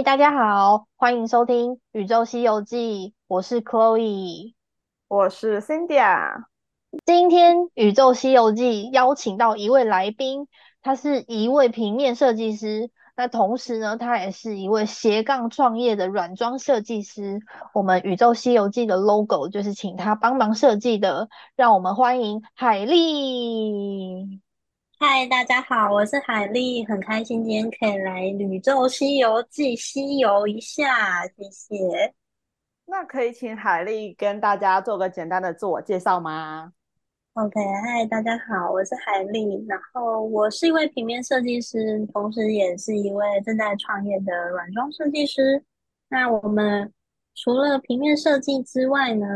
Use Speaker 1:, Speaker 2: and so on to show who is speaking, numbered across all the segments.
Speaker 1: 嗨，大家好，欢迎收听《宇宙西游记》，我是 Chloe，
Speaker 2: 我是 Cindy 啊。
Speaker 1: 今天《宇宙西游记》邀请到一位来宾，他是一位平面设计师，那同时呢，他也是一位斜杠创业的软装设计师。我们《宇宙西游记》的 logo 就是请他帮忙设计的，让我们欢迎海丽。
Speaker 3: 嗨，大家好，我是海丽，很开心今天可以来《宇宙西游记》西游一下，谢谢。
Speaker 2: 那可以请海丽跟大家做个简单的自我介绍吗
Speaker 3: ？OK，嗨，大家好，我是海丽，然后我是一位平面设计师，同时也是一位正在创业的软装设计师。那我们除了平面设计之外呢？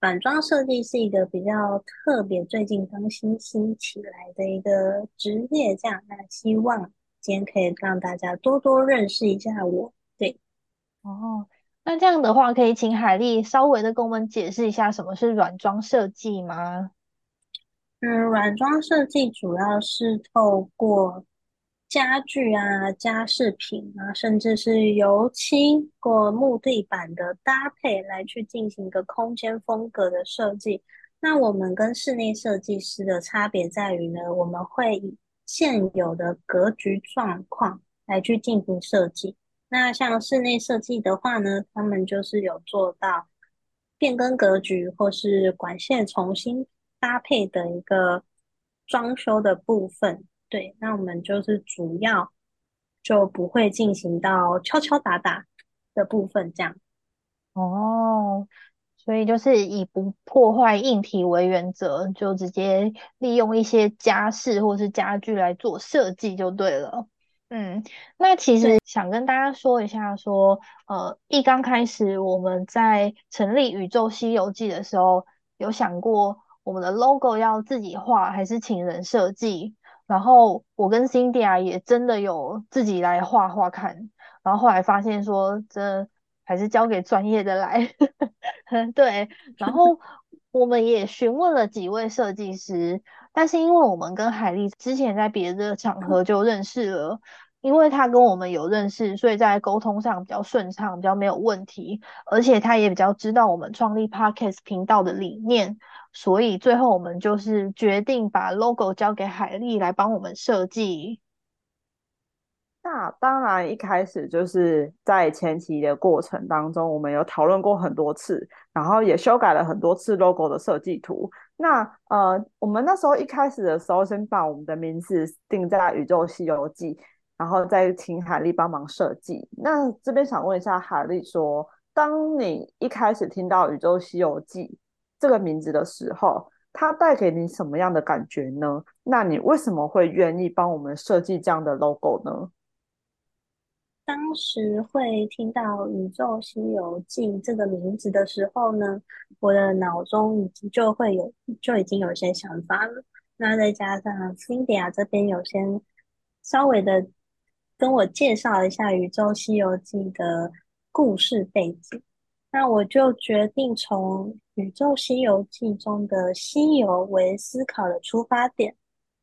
Speaker 3: 软装设计是一个比较特别，最近刚新兴起来的一个职业，这样。那希望今天可以让大家多多认识一下我。对，
Speaker 1: 哦，那这样的话，可以请海丽稍微的跟我们解释一下什么是软装设计吗？
Speaker 3: 嗯，软装设计主要是透过。家具啊、家饰品啊，甚至是油漆或木地板的搭配，来去进行一个空间风格的设计。那我们跟室内设计师的差别在于呢，我们会以现有的格局状况来去进行设计。那像室内设计的话呢，他们就是有做到变更格局或是管线重新搭配的一个装修的部分。对，那我们就是主要就不会进行到敲敲打打的部分，这样。
Speaker 1: 哦，所以就是以不破坏硬体为原则，就直接利用一些家饰或是家具来做设计就对了。嗯，那其实想跟大家说一下，说呃，一刚开始我们在成立宇宙西游记的时候，有想过我们的 logo 要自己画还是请人设计。然后我跟 Cindy 啊也真的有自己来画画看，然后后来发现说，这还是交给专业的来。对，然后我们也询问了几位设计师，但是因为我们跟海丽之前在别的场合就认识了，因为他跟我们有认识，所以在沟通上比较顺畅，比较没有问题，而且他也比较知道我们创立 Podcast 频道的理念。所以最后我们就是决定把 logo 交给海丽来帮我们设计。
Speaker 2: 那当然，一开始就是在前期的过程当中，我们有讨论过很多次，然后也修改了很多次 logo 的设计图。那呃，我们那时候一开始的时候，先把我们的名字定在《宇宙西游记》，然后再请海丽帮忙设计。那这边想问一下海丽，说当你一开始听到《宇宙西游记》？这个名字的时候，它带给你什么样的感觉呢？那你为什么会愿意帮我们设计这样的 logo 呢？
Speaker 3: 当时会听到《宇宙西游记》这个名字的时候呢，我的脑中已经就会有就已经有些想法了。那再加上 Cindy 啊这边有先稍微的跟我介绍一下《宇宙西游记》的故事背景。那我就决定从《宇宙西游记》中的西游为思考的出发点。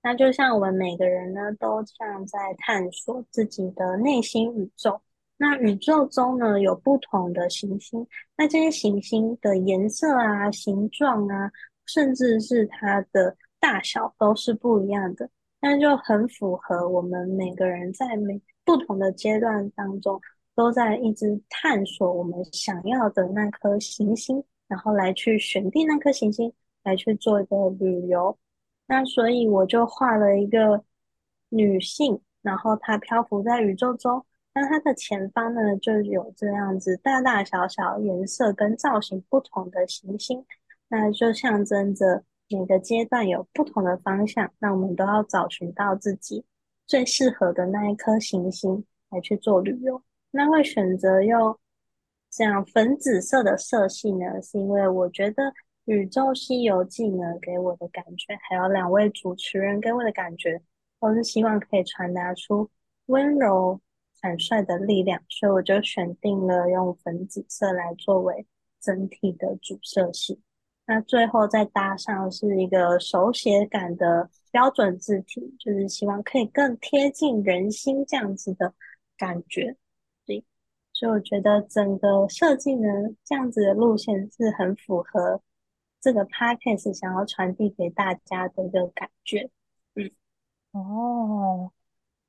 Speaker 3: 那就像我们每个人呢，都像在探索自己的内心宇宙。那宇宙中呢，有不同的行星，那这些行星的颜色啊、形状啊，甚至是它的大小都是不一样的。那就很符合我们每个人在每不同的阶段当中。都在一直探索我们想要的那颗行星，然后来去选定那颗行星，来去做一个旅游。那所以我就画了一个女性，然后她漂浮在宇宙中，那她的前方呢就有这样子大大小小、颜色跟造型不同的行星，那就象征着每个阶段有不同的方向。那我们都要找寻到自己最适合的那一颗行星来去做旅游。那会选择用这样粉紫色的色系呢，是因为我觉得《宇宙西游记》呢给我的感觉，还有两位主持人给我的感觉，都是希望可以传达出温柔坦率的力量，所以我就选定了用粉紫色来作为整体的主色系。那最后再搭上是一个手写感的标准字体，就是希望可以更贴近人心这样子的感觉。所以我觉得整个设计呢，这样子的路线是很符合这个 podcast 想要传递给大家的一个感觉。嗯，
Speaker 1: 哦，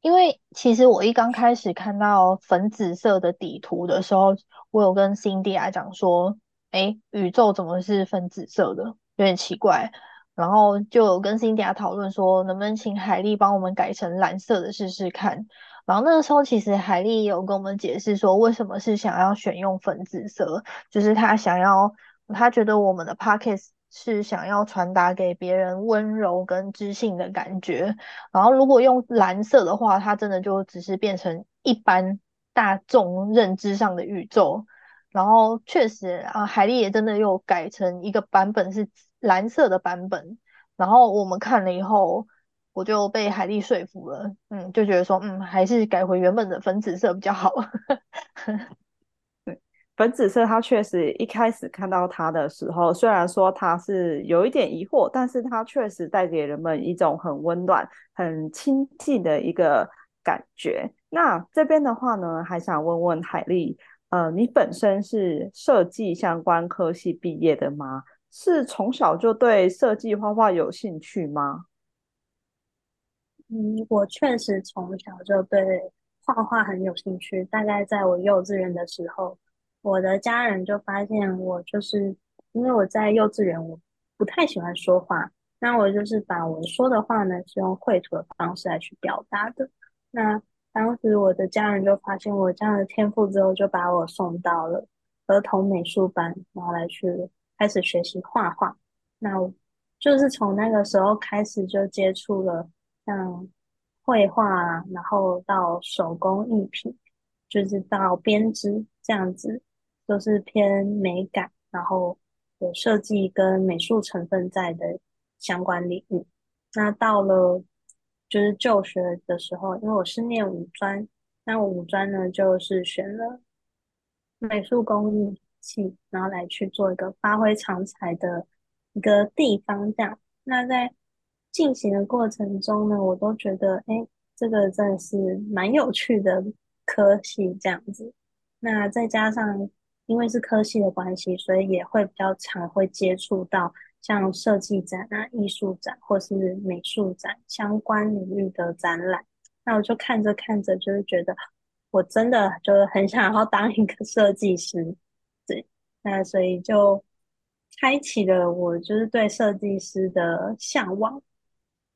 Speaker 1: 因为其实我一刚开始看到粉紫色的底图的时候，我有跟 Cindy 来讲说，哎，宇宙怎么是粉紫色的？有点奇怪。然后就有跟 Cindy 讨论说，能不能请海丽帮我们改成蓝色的试试看。然后那个时候，其实海丽有跟我们解释说，为什么是想要选用粉紫色，就是他想要，他觉得我们的 Pockets 是想要传达给别人温柔跟知性的感觉。然后如果用蓝色的话，它真的就只是变成一般大众认知上的宇宙。然后确实啊，海丽也真的又改成一个版本是蓝色的版本。然后我们看了以后。我就被海丽说服了，嗯，就觉得说，嗯，还是改回原本的粉紫色比较好。
Speaker 2: 对，粉紫色它确实一开始看到它的时候，虽然说它是有一点疑惑，但是它确实带给人们一种很温暖、很亲近的一个感觉。那这边的话呢，还想问问海丽，呃，你本身是设计相关科系毕业的吗？是从小就对设计画画有兴趣吗？
Speaker 3: 嗯，我确实从小就对画画很有兴趣。大概在我幼稚园的时候，我的家人就发现我就是因为我在幼稚园，我不太喜欢说话，那我就是把我说的话呢，是用绘图的方式来去表达的。那当时我的家人就发现我这样的天赋之后，就把我送到了儿童美术班，然后来去开始学习画画。那就是从那个时候开始就接触了。像绘画，然后到手工艺品，就是到编织这样子，都是偏美感，然后有设计跟美术成分在的相关领域。那到了就是就学的时候，因为我是念五专，那五专呢就是选了美术工艺系，然后来去做一个发挥长才的一个地方。这样，那在。进行的过程中呢，我都觉得，哎，这个真的是蛮有趣的科系这样子。那再加上，因为是科系的关系，所以也会比较常会接触到像设计展啊、艺术展或是美术展相关领域的展览。那我就看着看着，就是觉得我真的就是很想要当一个设计师，对。那所以就开启了我就是对设计师的向往。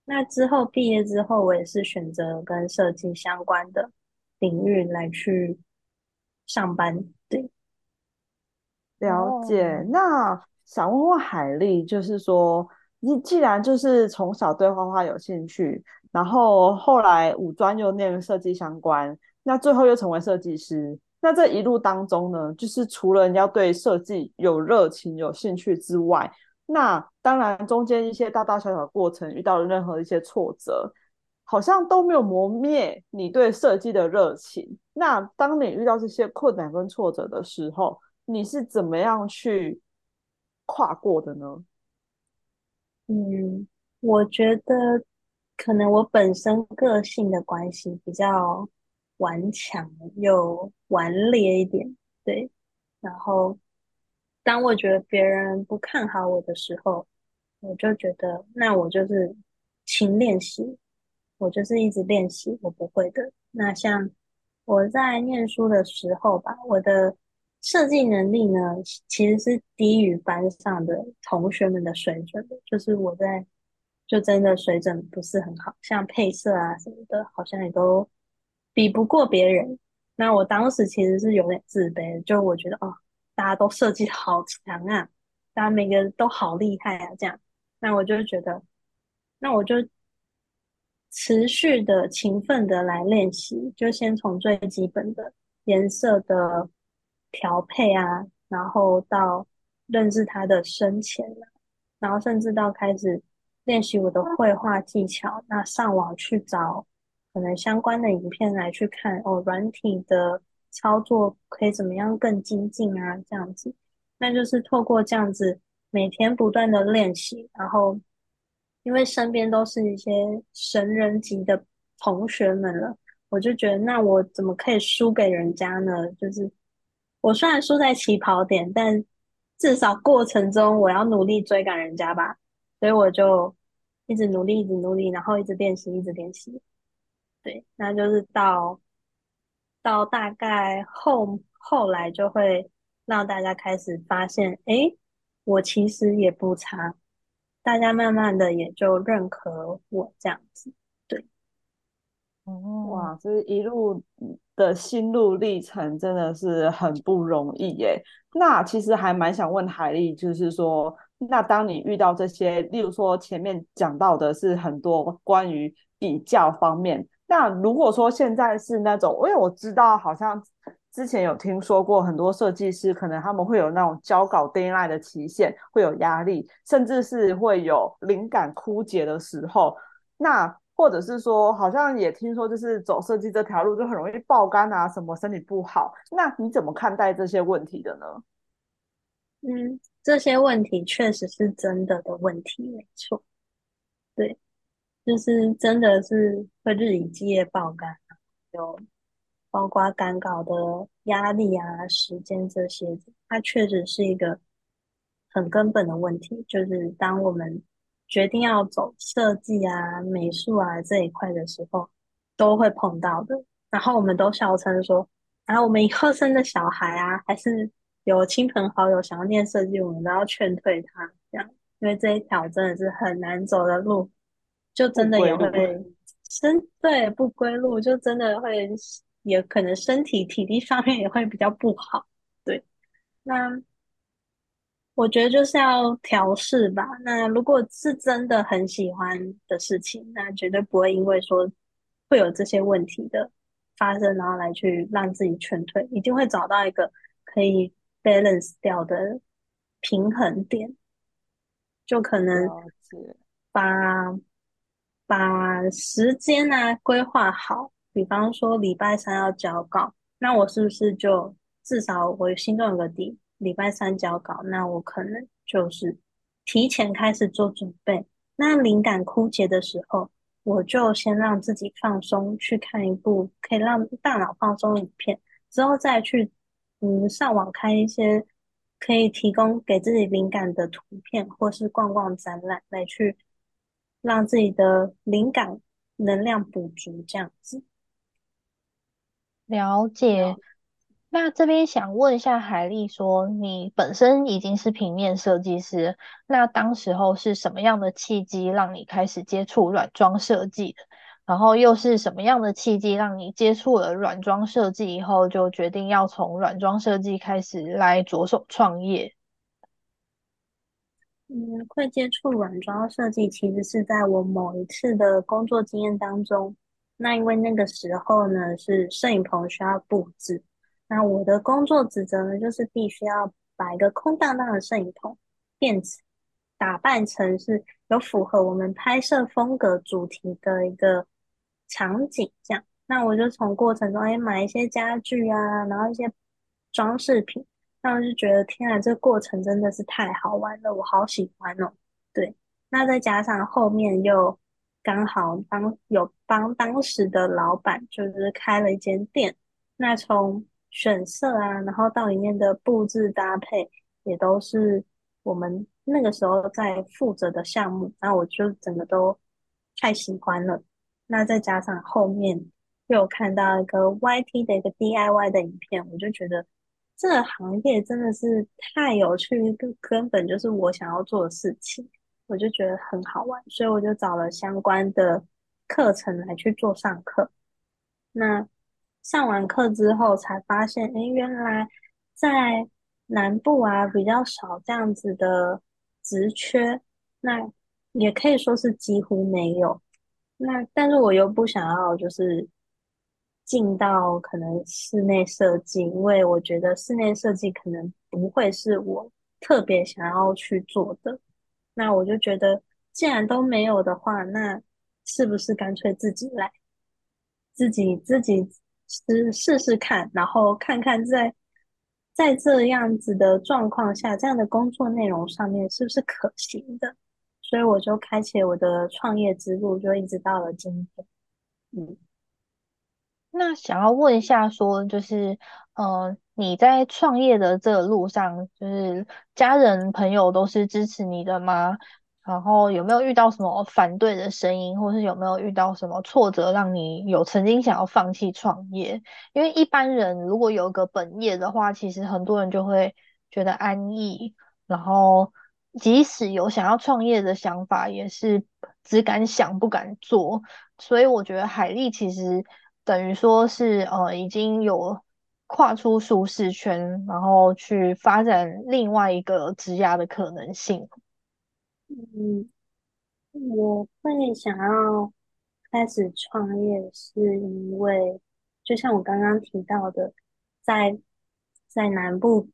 Speaker 3: 那之后毕业之后，我也是选择跟设计相关的领域来去上班。对，
Speaker 2: 了解。那想问问海丽，就是说，你既然就是从小对画画有兴趣，然后后来五专又念设计相关，那最后又成为设计师，那这一路当中呢，就是除了你要对设计有热情、有兴趣之外，那当然，中间一些大大小小的过程，遇到了任何一些挫折，好像都没有磨灭你对设计的热情。那当你遇到这些困难跟挫折的时候，你是怎么样去跨过的呢？
Speaker 3: 嗯，我觉得可能我本身个性的关系比较顽强又顽劣一点，对，然后。当我觉得别人不看好我的时候，我就觉得那我就是勤练习，我就是一直练习我不会的。那像我在念书的时候吧，我的设计能力呢其实是低于班上的同学们的水准的，就是我在就真的水准不是很好，像配色啊什么的，好像也都比不过别人。那我当时其实是有点自卑，就我觉得哦。大家都设计好强啊，大家每个人都好厉害啊，这样，那我就觉得，那我就持续的勤奋的来练习，就先从最基本的颜色的调配啊，然后到认识他的深浅，然后甚至到开始练习我的绘画技巧，那上网去找可能相关的影片来去看哦，软体的。操作可以怎么样更精进啊？这样子，那就是透过这样子每天不断的练习，然后因为身边都是一些神人级的同学们了，我就觉得那我怎么可以输给人家呢？就是我虽然输在起跑点，但至少过程中我要努力追赶人家吧，所以我就一直努力，一直努力，然后一直练习，一直练习。对，那就是到到大概后后来就会让大家开始发现，哎，我其实也不差，大家慢慢的也就认可我这样子。对，
Speaker 1: 哦，
Speaker 2: 哇，这一路的心路历程真的是很不容易耶。那其实还蛮想问海丽，就是说，那当你遇到这些，例如说前面讲到的是很多关于比较方面，那如果说现在是那种，因为我知道好像之前有听说过很多设计师，可能他们会有那种交稿 deadline 的期限，会有压力，甚至是会有灵感枯竭的时候，那。或者是说，好像也听说，就是走设计这条路就很容易爆肝啊，什么身体不好。那你怎么看待这些问题的呢？
Speaker 3: 嗯，这些问题确实是真的的问题，没错。对，就是真的是会日以继夜爆肝，有包括赶稿的压力啊、时间这些，它确实是一个很根本的问题。就是当我们决定要走设计啊、美术啊这一块的时候，都会碰到的。然后我们都笑称说：“啊，我们以后生的小孩啊，还是有亲朋好友想要念设计，我们都要劝退他，这样，因为这一条真的是很难走的路，就真的也会身对不归路，就真的会也可能身体体力上面也会比较不好。对，那。”我觉得就是要调试吧。那如果是真的很喜欢的事情，那绝对不会因为说会有这些问题的发生，然后来去让自己劝退，一定会找到一个可以 balance 掉的平衡点。就可能把把时间啊规划好，比方说礼拜三要交稿，那我是不是就至少我心中有个底？礼拜三交稿，那我可能就是提前开始做准备。那灵感枯竭的时候，我就先让自己放松，去看一部可以让大脑放松的影片，之后再去嗯上网看一些可以提供给自己灵感的图片，或是逛逛展览，来去让自己的灵感能量补足，这样子。
Speaker 1: 了解。那这边想问一下海丽，说你本身已经是平面设计师，那当时候是什么样的契机让你开始接触软装设计的？然后又是什么样的契机让你接触了软装设计以后，就决定要从软装设计开始来着手创业？
Speaker 3: 嗯，会接触软装设计，其实是在我某一次的工作经验当中。那因为那个时候呢，是摄影棚需要布置。那我的工作职责呢，就是必须要把一个空荡荡的摄影棚变成打扮成是有符合我们拍摄风格主题的一个场景，这样。那我就从过程中哎买一些家具啊，然后一些装饰品，那我就觉得天啊，这个过程真的是太好玩了，我好喜欢哦。对，那再加上后面又刚好帮有帮当时的老板就是开了一间店，那从选色啊，然后到里面的布置搭配也都是我们那个时候在负责的项目，然后我就整个都太喜欢了。那再加上后面又看到一个 YT 的一个 DIY 的影片，我就觉得这个行业真的是太有趣，根根本就是我想要做的事情，我就觉得很好玩，所以我就找了相关的课程来去做上课。那。上完课之后才发现，哎，原来在南部啊比较少这样子的职缺，那也可以说是几乎没有。那但是我又不想要就是进到可能室内设计，因为我觉得室内设计可能不会是我特别想要去做的。那我就觉得，既然都没有的话，那是不是干脆自己来，自己自己。试试试看，然后看看在在这样子的状况下，这样的工作内容上面是不是可行的，所以我就开启我的创业之路，就一直到了今天。嗯，
Speaker 1: 那想要问一下，说就是，呃，你在创业的这个路上，就是家人朋友都是支持你的吗？然后有没有遇到什么反对的声音，或是有没有遇到什么挫折，让你有曾经想要放弃创业？因为一般人如果有个本业的话，其实很多人就会觉得安逸，然后即使有想要创业的想法，也是只敢想不敢做。所以我觉得海丽其实等于说是呃已经有跨出舒适圈，然后去发展另外一个职涯的可能性。
Speaker 3: 嗯，我会想要开始创业，是因为就像我刚刚提到的，在在南部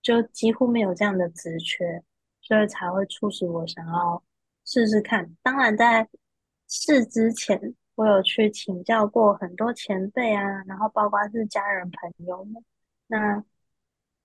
Speaker 3: 就几乎没有这样的职缺，所以才会促使我想要试试看。当然，在试之前，我有去请教过很多前辈啊，然后包括是家人朋友们。那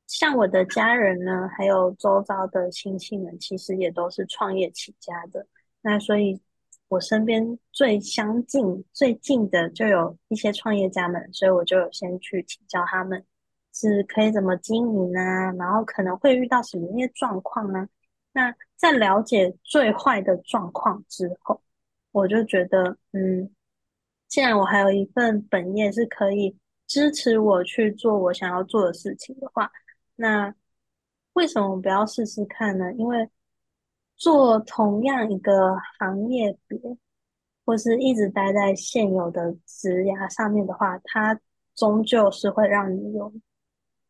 Speaker 3: 像我的家人呢，还有周遭的亲戚们，其实也都是创业起家的。那所以，我身边最相近、最近的就有一些创业家们，所以我就有先去请教他们，是可以怎么经营呢，然后可能会遇到什么一些状况呢？那在了解最坏的状况之后，我就觉得，嗯，既然我还有一份本业是可以支持我去做我想要做的事情的话，那为什么不要试试看呢？因为做同样一个行业别，或是一直待在现有的职涯上面的话，它终究是会让你有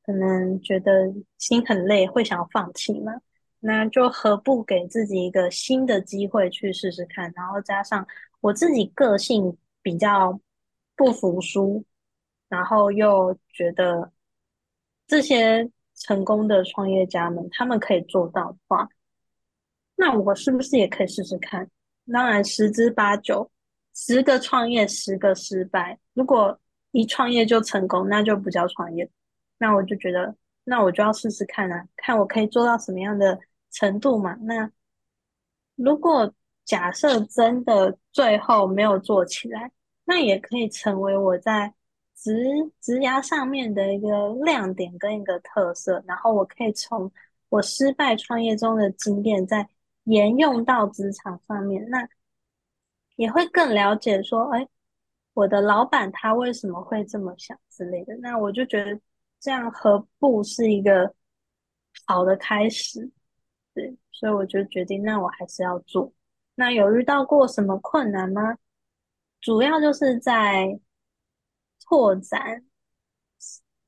Speaker 3: 可能觉得心很累，会想放弃嘛。那就何不给自己一个新的机会去试试看？然后加上我自己个性比较不服输，然后又觉得这些。成功的创业家们，他们可以做到的话，那我是不是也可以试试看？当然，十之八九，十个创业，十个失败。如果一创业就成功，那就不叫创业。那我就觉得，那我就要试试看啊，看我可以做到什么样的程度嘛。那如果假设真的最后没有做起来，那也可以成为我在。职职涯上面的一个亮点跟一个特色，然后我可以从我失败创业中的经验再沿用到职场上面，那也会更了解说，哎，我的老板他为什么会这么想之类的。那我就觉得这样何不是一个好的开始？对，所以我就决定，那我还是要做。那有遇到过什么困难吗？主要就是在。拓展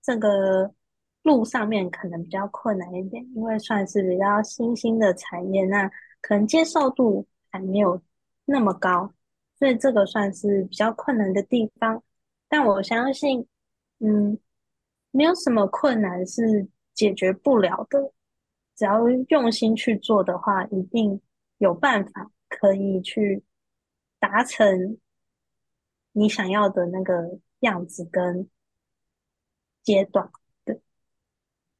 Speaker 3: 这个路上面可能比较困难一点，因为算是比较新兴的产业，那可能接受度还没有那么高，所以这个算是比较困难的地方。但我相信，嗯，没有什么困难是解决不了的，只要用心去做的话，一定有办法可以去达成你想要的那个。样子跟阶段，对，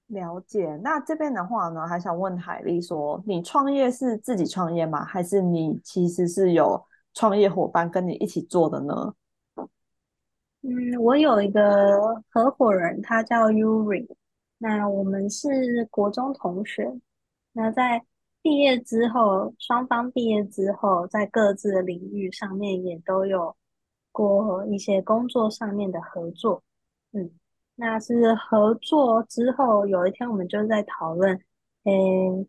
Speaker 2: 了解。那这边的话呢，还想问海丽说，你创业是自己创业吗？还是你其实是有创业伙伴跟你一起做的呢？
Speaker 3: 嗯，我有一个合伙人，他叫 Yuri。那我们是国中同学。那在毕业之后，双方毕业之后，在各自的领域上面也都有。过一些工作上面的合作，嗯，那是合作之后，有一天我们就在讨论，嗯，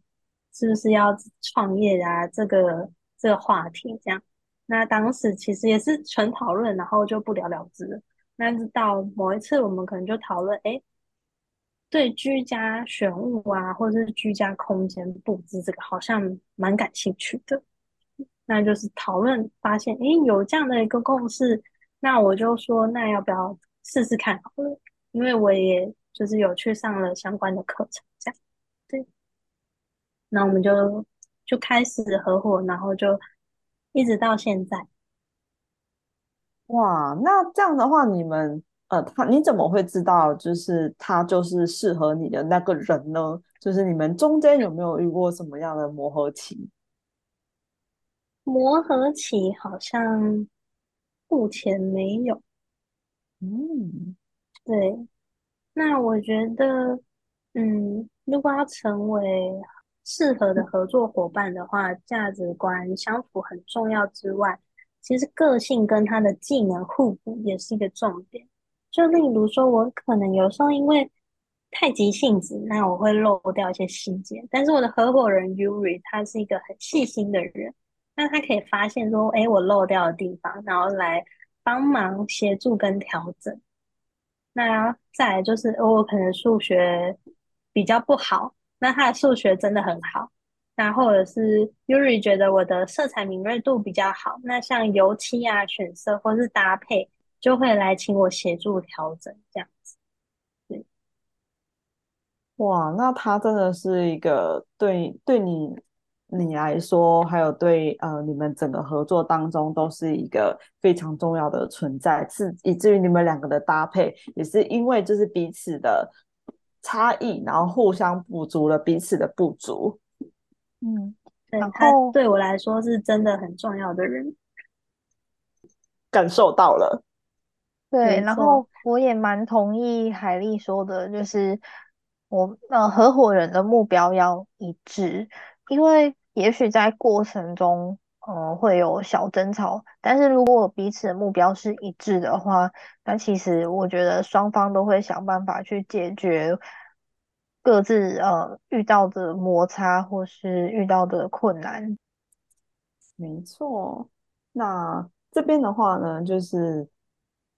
Speaker 3: 是不是要创业啊？这个这个话题这样。那当时其实也是纯讨论，然后就不了了之。那到某一次，我们可能就讨论，哎，对居家选物啊，或者是居家空间布置这个，好像蛮感兴趣的。那就是讨论发现，诶，有这样的一个共识，那我就说，那要不要试试看好了？因为我也就是有去上了相关的课程，这样对。那我们就就开始合伙，然后就一直到现在。
Speaker 2: 哇，那这样的话，你们呃，他你怎么会知道，就是他就是适合你的那个人呢？就是你们中间有没有遇过什么样的磨合期？
Speaker 3: 磨合期好像目前没有，
Speaker 2: 嗯，
Speaker 3: 对，那我觉得，嗯，如果要成为适合的合作伙伴的话，价值观相符很重要之外，其实个性跟他的技能互补也是一个重点。就例如说，我可能有时候因为太急性子，那我会漏掉一些细节。但是我的合伙人 Yuri 他是一个很细心的人，那他可以发现说，哎，我漏掉的地方，然后来帮忙协助跟调整。那再来就是我可能数学比较不好，那他的数学真的很好。那或者是 Yuri 觉得我的色彩敏锐度比较好，那像油漆啊、选色或是搭配，就会来请我协助调整这样子。
Speaker 2: 哇，那他真的是一个对对你你来说，还有对呃你们整个合作当中，都是一个非常重要的存在，是以至于你们两个的搭配，也是因为就是彼此的差异，然后互相补足了彼此的不足。
Speaker 1: 嗯，
Speaker 3: 对，
Speaker 1: 然
Speaker 3: 他
Speaker 1: 后
Speaker 3: 对我来说是真的很重要的人。
Speaker 2: 感受到了，
Speaker 1: 对，然后我也蛮同意海丽说的，就是我呃合伙人的目标要一致，因为也许在过程中，嗯、会有小争吵，但是如果彼此的目标是一致的话，那其实我觉得双方都会想办法去解决各自呃遇到的摩擦或是遇到的困难。
Speaker 2: 没错。那这边的话呢，就是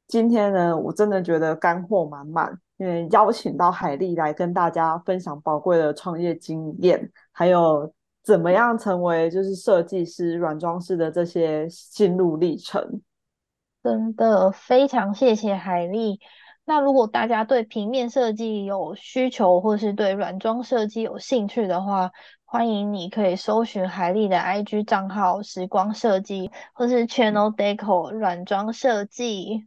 Speaker 2: 今天呢，我真的觉得干货满满，因为邀请到海丽来跟大家分享宝贵的创业经验，还有怎么样成为就是设计师、软装师的这些心路历程。
Speaker 1: 真的非常谢谢海丽。那如果大家对平面设计有需求，或是对软装设计有兴趣的话，欢迎你可以搜寻海丽的 IG 账号“时光设计”或是 Channel Deco 软装设计。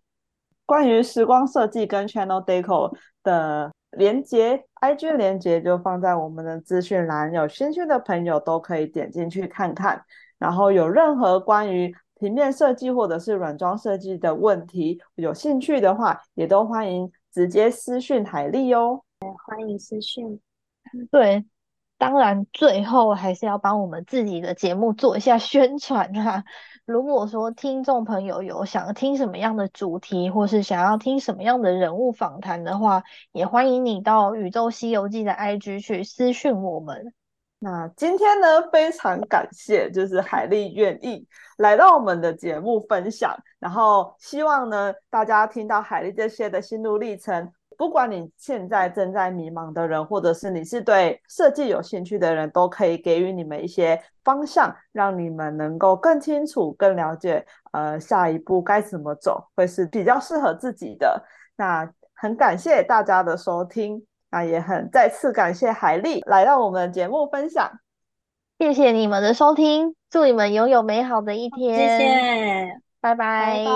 Speaker 2: 关于时光设计跟 Channel Deco 的连接，IG 连接就放在我们的资讯栏，有兴趣的朋友都可以点进去看看。然后有任何关于平面设计或者是软装设计的问题，有兴趣的话，也都欢迎直接私讯海丽哦。
Speaker 3: 欢迎私讯。
Speaker 1: 对，当然最后还是要帮我们自己的节目做一下宣传哈。如果说听众朋友有想听什么样的主题，或是想要听什么样的人物访谈的话，也欢迎你到宇宙西游记的 IG 去私讯我们。
Speaker 2: 那今天呢，非常感谢，就是海丽愿意来到我们的节目分享，然后希望呢，大家听到海丽这些的心路历程，不管你现在正在迷茫的人，或者是你是对设计有兴趣的人，都可以给予你们一些方向，让你们能够更清楚、更了解，呃，下一步该怎么走，会是比较适合自己的。那很感谢大家的收听。那也很再次感谢海丽来到我们的节目分享，
Speaker 1: 谢谢你们的收听，祝你们拥有美好的一
Speaker 3: 谢
Speaker 1: 天，
Speaker 3: 谢
Speaker 1: 拜
Speaker 2: 拜
Speaker 1: 拜。
Speaker 2: 拜。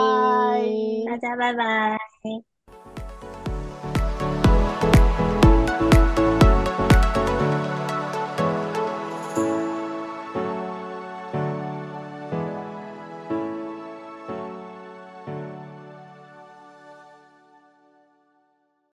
Speaker 3: 大家，拜拜。